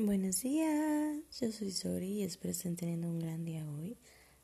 Buenos días, yo soy Sori y espero estén teniendo un gran día hoy,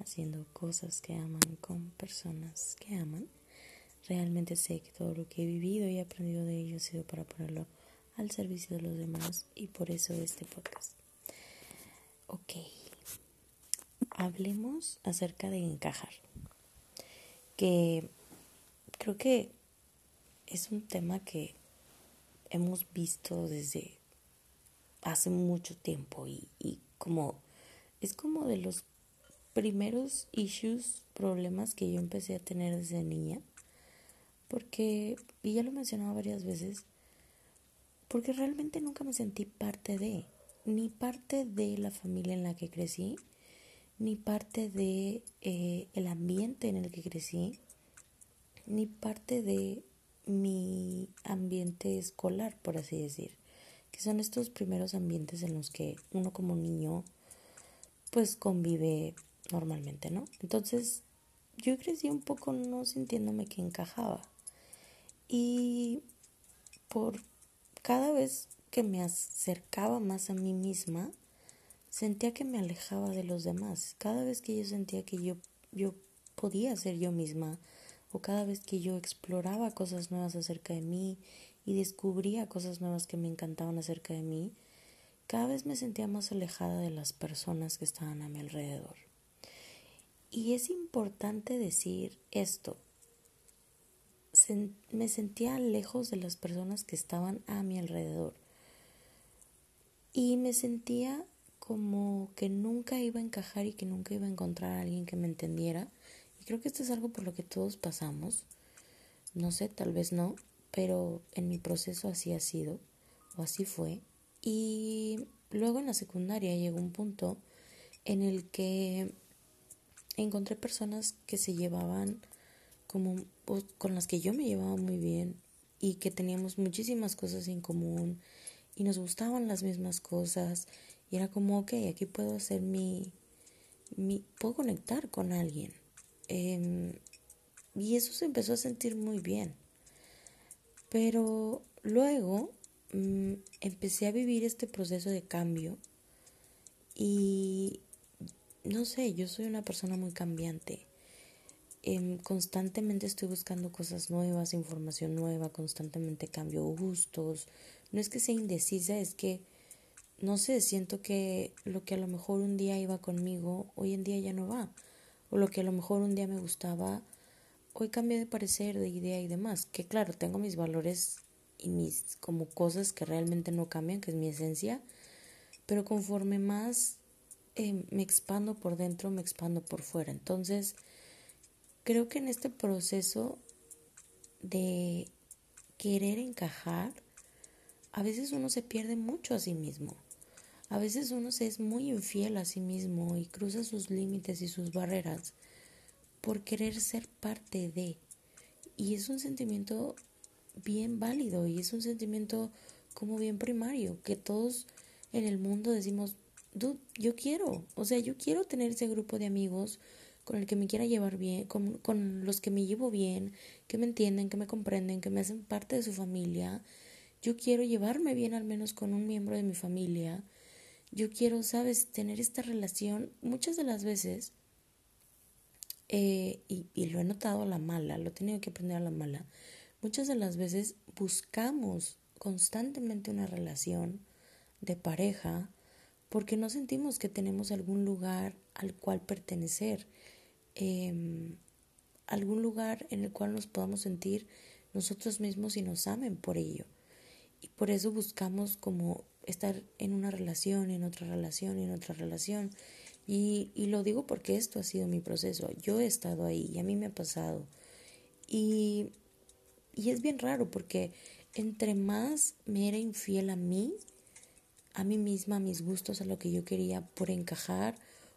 haciendo cosas que aman con personas que aman. Realmente sé que todo lo que he vivido y aprendido de ello ha sido para ponerlo al servicio de los demás y por eso este podcast. Ok, hablemos acerca de encajar, que creo que es un tema que hemos visto desde hace mucho tiempo y, como es como de los primeros issues, problemas que yo empecé a tener desde niña, porque, y ya lo he mencionado varias veces, porque realmente nunca me sentí parte de, ni parte de la familia en la que crecí, ni parte de eh, el ambiente en el que crecí, ni parte de mi ambiente escolar, por así decir que son estos primeros ambientes en los que uno como niño pues convive normalmente, ¿no? Entonces yo crecí un poco no sintiéndome que encajaba y por cada vez que me acercaba más a mí misma, sentía que me alejaba de los demás. Cada vez que yo sentía que yo, yo podía ser yo misma, o cada vez que yo exploraba cosas nuevas acerca de mí y descubría cosas nuevas que me encantaban acerca de mí, cada vez me sentía más alejada de las personas que estaban a mi alrededor. Y es importante decir esto. me sentía lejos de las personas que estaban a mi alrededor. Y me sentía como que nunca iba a encajar y que nunca iba a encontrar a alguien que me entendiera. Y creo que esto es algo por lo que todos pasamos. No sé, tal vez no, pero en mi proceso así ha sido, o así fue. Y luego en la secundaria llegó un punto en el que encontré personas que se llevaban como con las que yo me llevaba muy bien y que teníamos muchísimas cosas en común y nos gustaban las mismas cosas. Y era como ok aquí puedo hacer mi, mi puedo conectar con alguien. Em, y eso se empezó a sentir muy bien pero luego mm, empecé a vivir este proceso de cambio y no sé, yo soy una persona muy cambiante. Em, constantemente estoy buscando cosas nuevas, información nueva, constantemente cambio gustos. No es que sea indecisa, es que, no sé, siento que lo que a lo mejor un día iba conmigo, hoy en día ya no va. O lo que a lo mejor un día me gustaba, hoy cambié de parecer, de idea y demás. Que claro, tengo mis valores y mis como cosas que realmente no cambian, que es mi esencia. Pero conforme más eh, me expando por dentro, me expando por fuera. Entonces, creo que en este proceso de querer encajar, a veces uno se pierde mucho a sí mismo. A veces uno se es muy infiel a sí mismo y cruza sus límites y sus barreras por querer ser parte de. Y es un sentimiento bien válido y es un sentimiento como bien primario, que todos en el mundo decimos, yo quiero, o sea, yo quiero tener ese grupo de amigos con el que me quiera llevar bien, con, con los que me llevo bien, que me entienden, que me comprenden, que me hacen parte de su familia. Yo quiero llevarme bien al menos con un miembro de mi familia. Yo quiero, sabes, tener esta relación. Muchas de las veces eh, y, y, lo he notado a la mala, lo he tenido que aprender a la mala. Muchas de las veces buscamos constantemente una relación de pareja porque no sentimos que tenemos algún lugar al cual pertenecer, eh, algún lugar en el cual nos podamos sentir nosotros mismos y nos amen por ello. Y por eso buscamos como estar en una relación, en otra relación, en otra relación y, y lo digo porque esto ha sido mi proceso. Yo he estado ahí y a mí me ha pasado. Y, y es bien raro porque entre más me era infiel a mí, a mí misma, a mis gustos, a lo que yo quería por encajar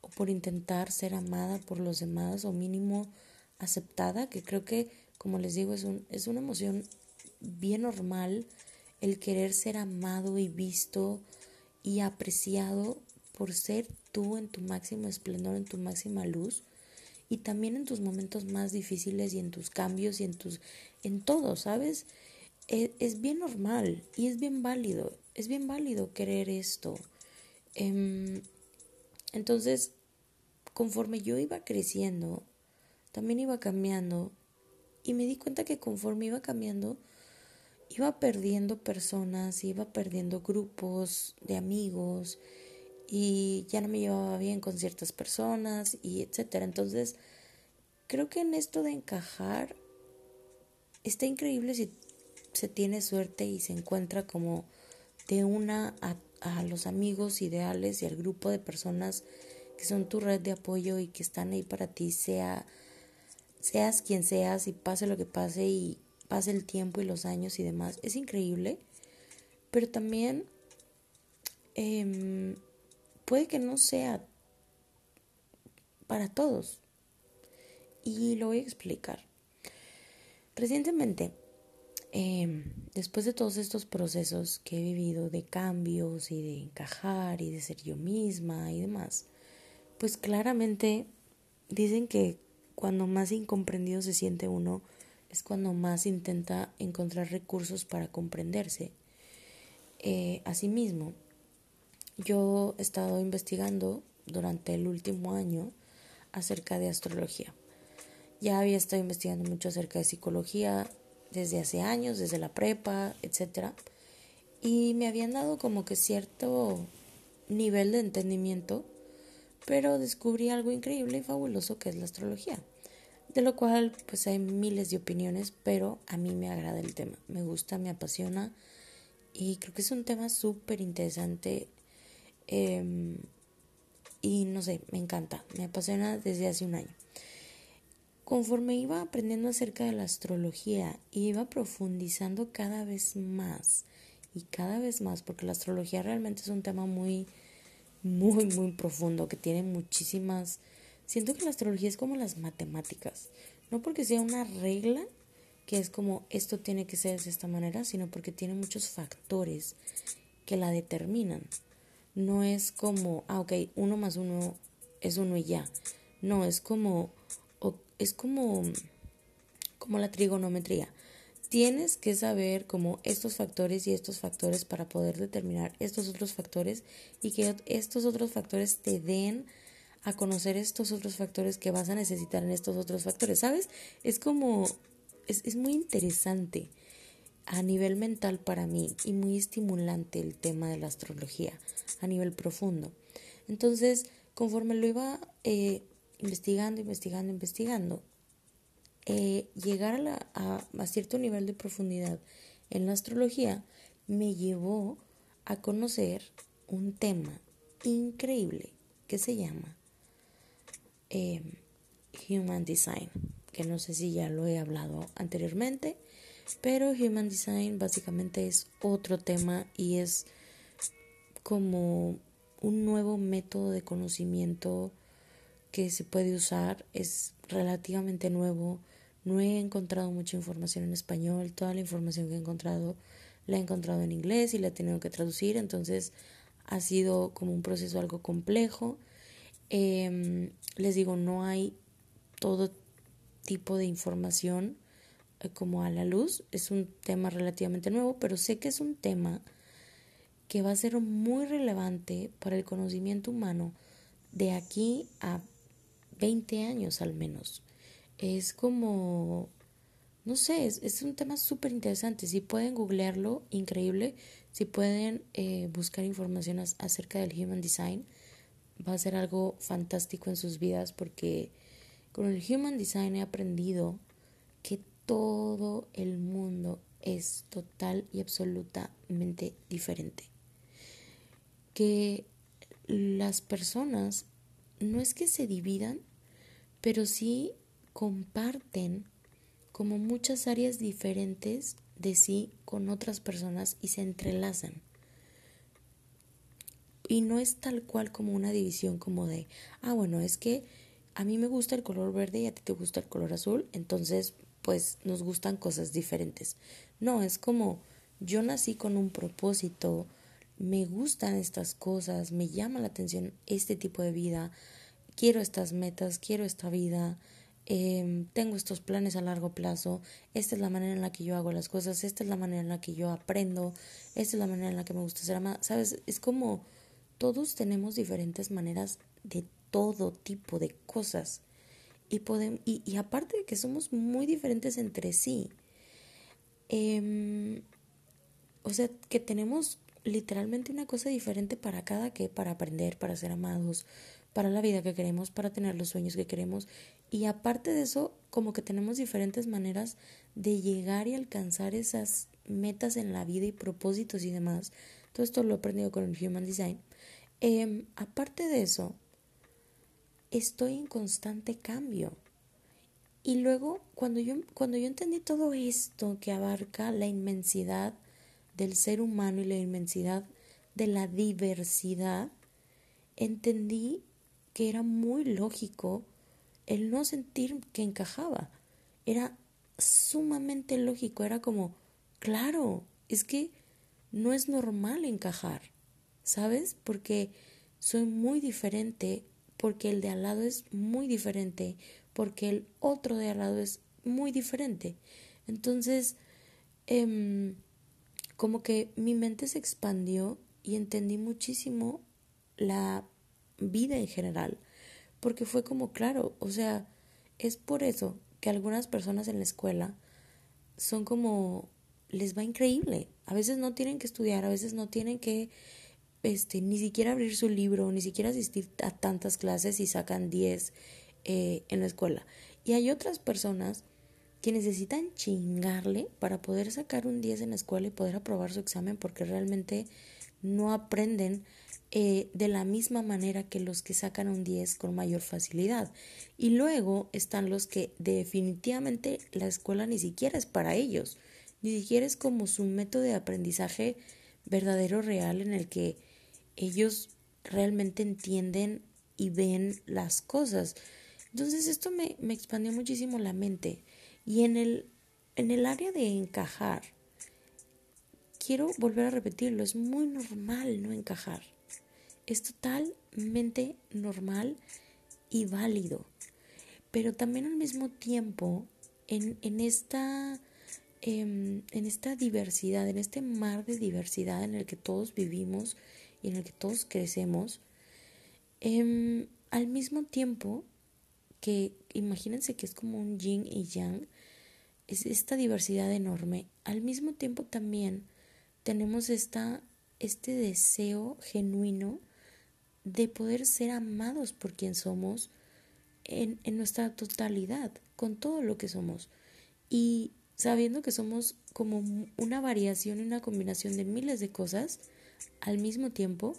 o por intentar ser amada por los demás o mínimo aceptada, que creo que, como les digo, es, un, es una emoción bien normal el querer ser amado y visto y apreciado por ser tú en tu máximo esplendor, en tu máxima luz y también en tus momentos más difíciles y en tus cambios y en tus en todo, ¿sabes? e, es, bien normal y es bien válido, es bien válido querer esto. Em, entonces, conforme yo iba creciendo, también iba cambiando y me di cuenta que conforme iba cambiando, iba perdiendo personas, iba perdiendo grupos de amigos y ya no me llevaba bien con ciertas personas y etcétera. Entonces, creo que en esto de encajar está increíble si se tiene suerte y se encuentra como de una a, los amigos ideales y al grupo de personas que son tu red de apoyo y que están ahí para ti, sea seas quien seas y pase lo que pase y pase el tiempo y los años y demás, es increíble, pero también em, puede que no sea para todos. Y lo voy a explicar. Recientemente, em, después de todos estos procesos que he vivido de cambios y de encajar y de ser yo misma y demás, pues claramente dicen que cuando más incomprendido se siente uno es cuando más intenta encontrar recursos para comprenderse. Eh, asimismo, yo he estado investigando durante el último año acerca de astrología. Ya había estado investigando mucho acerca de psicología desde hace años, desde la prepa, etc. Y me habían dado como que cierto nivel de entendimiento, pero descubrí algo increíble y fabuloso que es la astrología de lo cual pues hay miles de opiniones, pero a mí me agrada el tema, me gusta, me apasiona y creo que es un tema súper interesante em, y no sé, me encanta, me apasiona desde hace un año. Conforme iba aprendiendo acerca de la astrología, iba profundizando cada vez más y cada vez más, porque la astrología realmente es un tema muy, muy, muy profundo, que tiene muchísimas Siento que la astrología es como las matemáticas, no porque sea una regla que es como esto tiene que ser de esta manera, sino porque tiene muchos factores que la determinan. No es como, ah, ok, uno más uno es uno y ya. No, es como, es como, como la trigonometría. Tienes que saber como estos factores y estos factores para poder determinar estos otros factores y que estos otros factores te den a conocer estos otros factores que vas a necesitar en estos otros factores, ¿sabes? Es como, es, es muy interesante a nivel mental para mí y muy estimulante el tema de la astrología a nivel profundo. Entonces, conforme lo iba eh, investigando, investigando, investigando, eh, llegar a, la, a, cierto nivel de profundidad en la astrología me llevó a conocer un tema increíble que se llama Em, Human Design, que no sé si ya lo he hablado anteriormente, pero Human Design básicamente es otro tema y es como un nuevo método de conocimiento que se puede usar, es relativamente nuevo, no he encontrado mucha información en español, toda la información que he encontrado la he encontrado en inglés y la he tenido que traducir, entonces ha sido como un proceso algo complejo. Em, les digo, no hay todo tipo de información como a la luz. Es un tema relativamente nuevo, pero sé que es un tema que va a ser muy relevante para el conocimiento humano de aquí a 20 años al menos. Es como, no sé, es, un tema súper interesante. Si pueden googlearlo, increíble. Si pueden eh, buscar información acerca del Human Design, va a ser algo fantástico en sus vidas porque con el Human Design he aprendido todo el mundo es total y absolutamente diferente. Que las personas no es que se dividan, pero sí comparten como muchas áreas diferentes de sí con otras personas y se entrelazan. Y no es tal cual como una división como de, ah, bueno, es que a mí me gusta el color verde y a ti te gusta el color azul, entonces pues nos gustan cosas diferentes. No, es como yo nací con un propósito, me gustan estas cosas, me llama la atención este tipo de vida, quiero estas metas, quiero esta vida, em, tengo estos planes a largo plazo, esta es la manera en la que yo hago las cosas, esta es la manera en la que yo aprendo, esta es la manera en la que me gusta ser amada, ¿sabes? Es como todos tenemos diferentes maneras de todo tipo de cosas. Y, podemos, y, aparte de que somos muy diferentes entre sí, eh, o sea, que tenemos literalmente una cosa diferente para cada que, para aprender, para ser amados, para la vida que queremos, para tener los sueños que queremos. Y aparte de eso, como que tenemos diferentes maneras de llegar y alcanzar esas metas en la vida y propósitos y demás. Todo esto lo he aprendido con el Human Design. Em, aparte de eso, estoy en constante cambio. Y luego, cuando yo, cuando yo entendí todo esto que abarca la inmensidad del ser humano y la inmensidad de la diversidad, entendí que era muy lógico el no sentir que encajaba. Era sumamente lógico, era como, claro, es que no es normal encajar, ¿sabes? Porque soy muy diferente, porque el de al lado es muy diferente, porque el otro de al lado es muy diferente. Entonces, eh, como que mi mente se expandió y entendí muchísimo la vida en general, porque fue como claro, o sea, es por eso que algunas personas en la escuela son como les va increíble, a veces no tienen que estudiar, a veces no tienen que este ni siquiera abrir su libro, ni siquiera asistir a tantas clases y sacan 10 eh, en la escuela. Y hay otras personas que necesitan chingarle para poder sacar un 10 en la escuela y poder aprobar su examen porque realmente no aprenden eh, de la misma manera que los que sacan un 10 con mayor facilidad. Y luego están los que definitivamente la escuela ni siquiera es para ellos, ni siquiera es como su método de aprendizaje verdadero, real, en el que ellos realmente entienden y ven las cosas. Entonces esto me, me expandió muchísimo la mente. Y en el, en el área de encajar, quiero volver a repetirlo, es muy normal no encajar. Es totalmente normal y válido. Pero también al mismo tiempo, en, en esta em, en esta diversidad, en este mar de diversidad en el que todos vivimos y en el que todos crecemos, em, al mismo tiempo que imagínense que es como un yin y yang, es esta diversidad enorme. Al mismo tiempo también tenemos esta, este deseo genuino de poder ser amados por quien somos en, en nuestra totalidad, con todo lo que somos. Y sabiendo que somos como una variación y una combinación de miles de cosas al mismo tiempo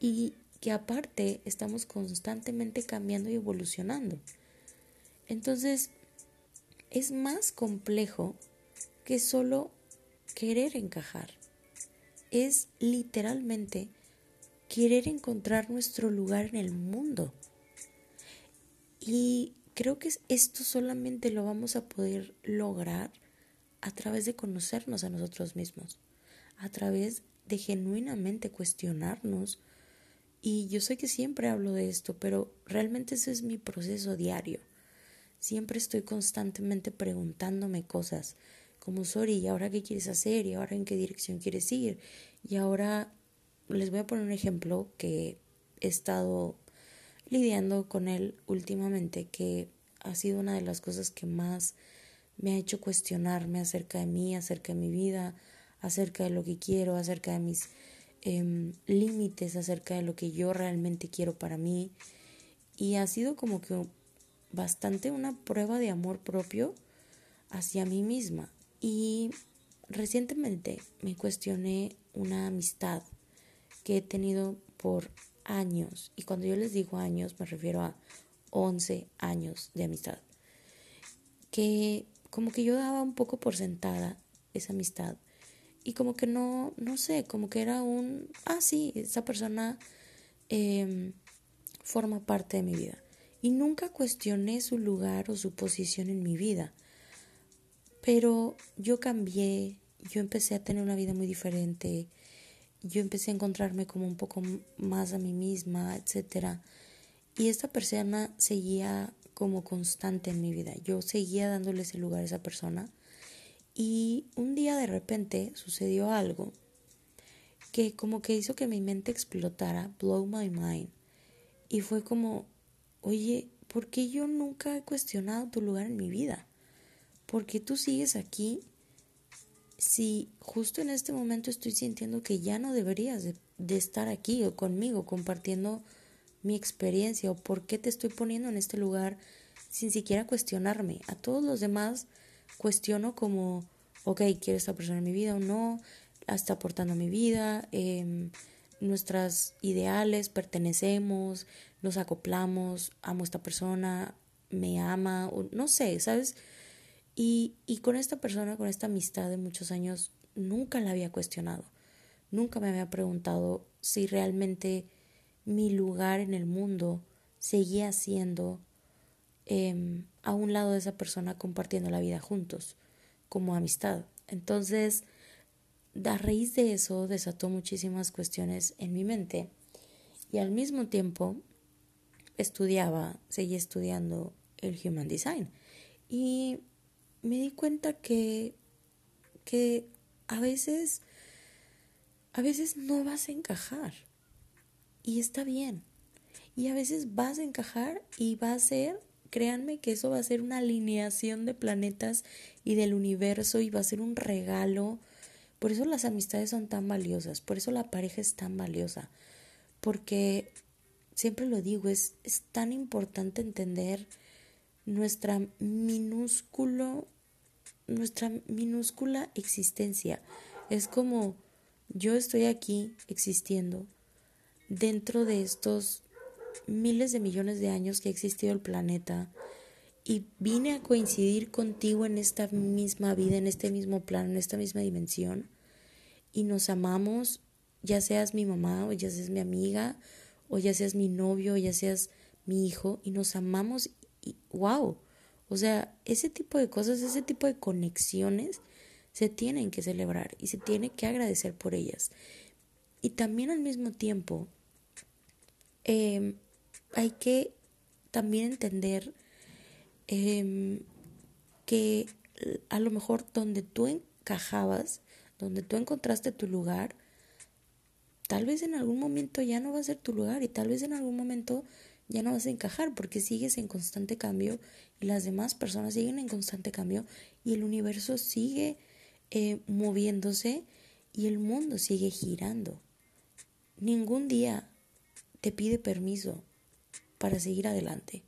y que aparte estamos constantemente cambiando y evolucionando. Entonces, es más complejo que solo querer encajar. Es literalmente querer encontrar nuestro lugar en el mundo. Y creo que esto solamente lo vamos a poder lograr a través de conocernos a nosotros mismos, a través de genuinamente cuestionarnos. Y yo sé que siempre hablo de esto, pero realmente ese es mi proceso diario Siempre estoy constantemente preguntándome cosas como, sorry, ¿y ahora qué quieres hacer? ¿Y ahora en qué dirección quieres ir? Y ahora les voy a poner un ejemplo que he estado lidiando con él últimamente, que ha sido una de las cosas que más me ha hecho cuestionarme acerca de mí, acerca de mi vida, acerca de lo que quiero, acerca de mis em, límites, acerca de lo que yo realmente quiero para mí. Y ha sido como que bastante una prueba de amor propio hacia mí misma. Y recientemente me cuestioné una amistad que he tenido por años. Y cuando yo les digo años me refiero a 11 años de amistad. Que como que yo daba un poco por sentada esa amistad. Y como que no, no sé, como que era un, ah, sí, esa persona em, forma parte de mi vida y nunca cuestioné su lugar o su posición en mi vida. Pero yo cambié, yo empecé a tener una vida muy diferente, yo empecé a encontrarme como un poco más a mí misma, etc. Y esta persona seguía como constante en mi vida. Yo seguía dándole ese lugar a esa persona y un día de repente sucedió algo que como que hizo que mi mente explotara, blow my mind. Y fue como, oye, ¿por qué yo nunca he cuestionado tu lugar en mi vida? ¿Por qué tú sigues aquí si justo en este momento estoy sintiendo que ya no deberías de, de estar aquí o conmigo compartiendo mi experiencia o por qué te estoy poniendo en este lugar sin siquiera cuestionarme. A todos los demás cuestiono como, ok, quiero esta persona en mi vida o no, está aportando a mi vida, eh, nuestras ideales, pertenecemos, nos acoplamos, amo a esta persona, me ama, o no sé, ¿sabes? Y, y con esta persona, con esta amistad de muchos años, nunca la había cuestionado, nunca me había preguntado si realmente mi lugar en el mundo seguía siendo em, a un lado de esa persona compartiendo la vida juntos, como amistad. Entonces, a raíz de eso desató muchísimas cuestiones en mi mente y al mismo tiempo estudiaba, seguía estudiando el Human Design y me di cuenta que, que a veces, a veces no vas a encajar y está bien. Y a veces vas a encajar y va a ser, créanme que eso va a ser una alineación de planetas y del universo y va a ser un regalo. Por eso las amistades son tan valiosas, por eso la pareja es tan valiosa, porque siempre lo digo, es, es tan importante entender nuestra minúsculo, nuestra minúscula existencia. Es como yo estoy aquí existiendo dentro de estos miles de millones de años que ha existido el planeta y vine a coincidir contigo en esta misma vida, en este mismo plano, en esta misma dimensión y nos amamos, ya seas mi mamá o ya seas mi amiga o ya seas mi novio o ya seas mi hijo y nos amamos y wow, o sea, ese tipo de cosas, ese tipo de conexiones se tienen que celebrar y se tiene que agradecer por ellas. Y también al mismo tiempo Em, hay que también entender em, que a lo mejor donde tú encajabas, donde tú encontraste tu lugar, tal vez en algún momento ya no va a ser tu lugar y tal vez en algún momento ya no vas a encajar porque sigues en constante cambio y las demás personas siguen en constante cambio y el universo sigue eh, moviéndose y el mundo sigue girando. Ningún día te pide permiso para seguir adelante.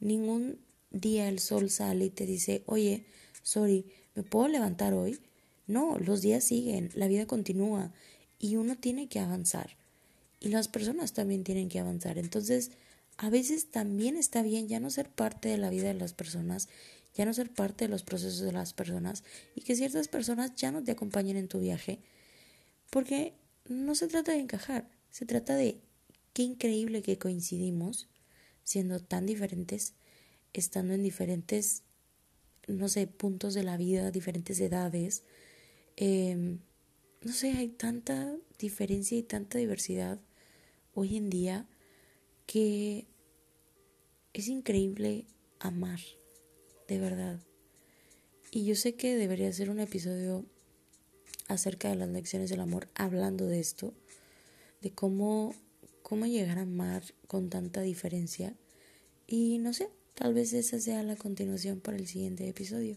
Ningún día el sol sale y te dice, oye, sorry, ¿me puedo levantar hoy? No, los días siguen, la vida continúa y uno tiene que avanzar. Y las personas también tienen que avanzar. Entonces, a veces también está bien ya no ser parte de la vida de las personas, ya no ser parte de los procesos de las personas y que ciertas personas ya no te acompañen en tu viaje, porque no se trata de encajar, se trata de Qué increíble que coincidimos siendo tan diferentes, estando en diferentes, no sé, puntos de la vida, diferentes edades. Em, no sé, hay tanta diferencia y tanta diversidad hoy en día que es increíble amar, de verdad. Y yo sé que debería ser un episodio acerca de las lecciones del amor, hablando de esto, de cómo cómo llegar a amar con tanta diferencia. Y no sé, tal vez esa sea la continuación para el siguiente episodio.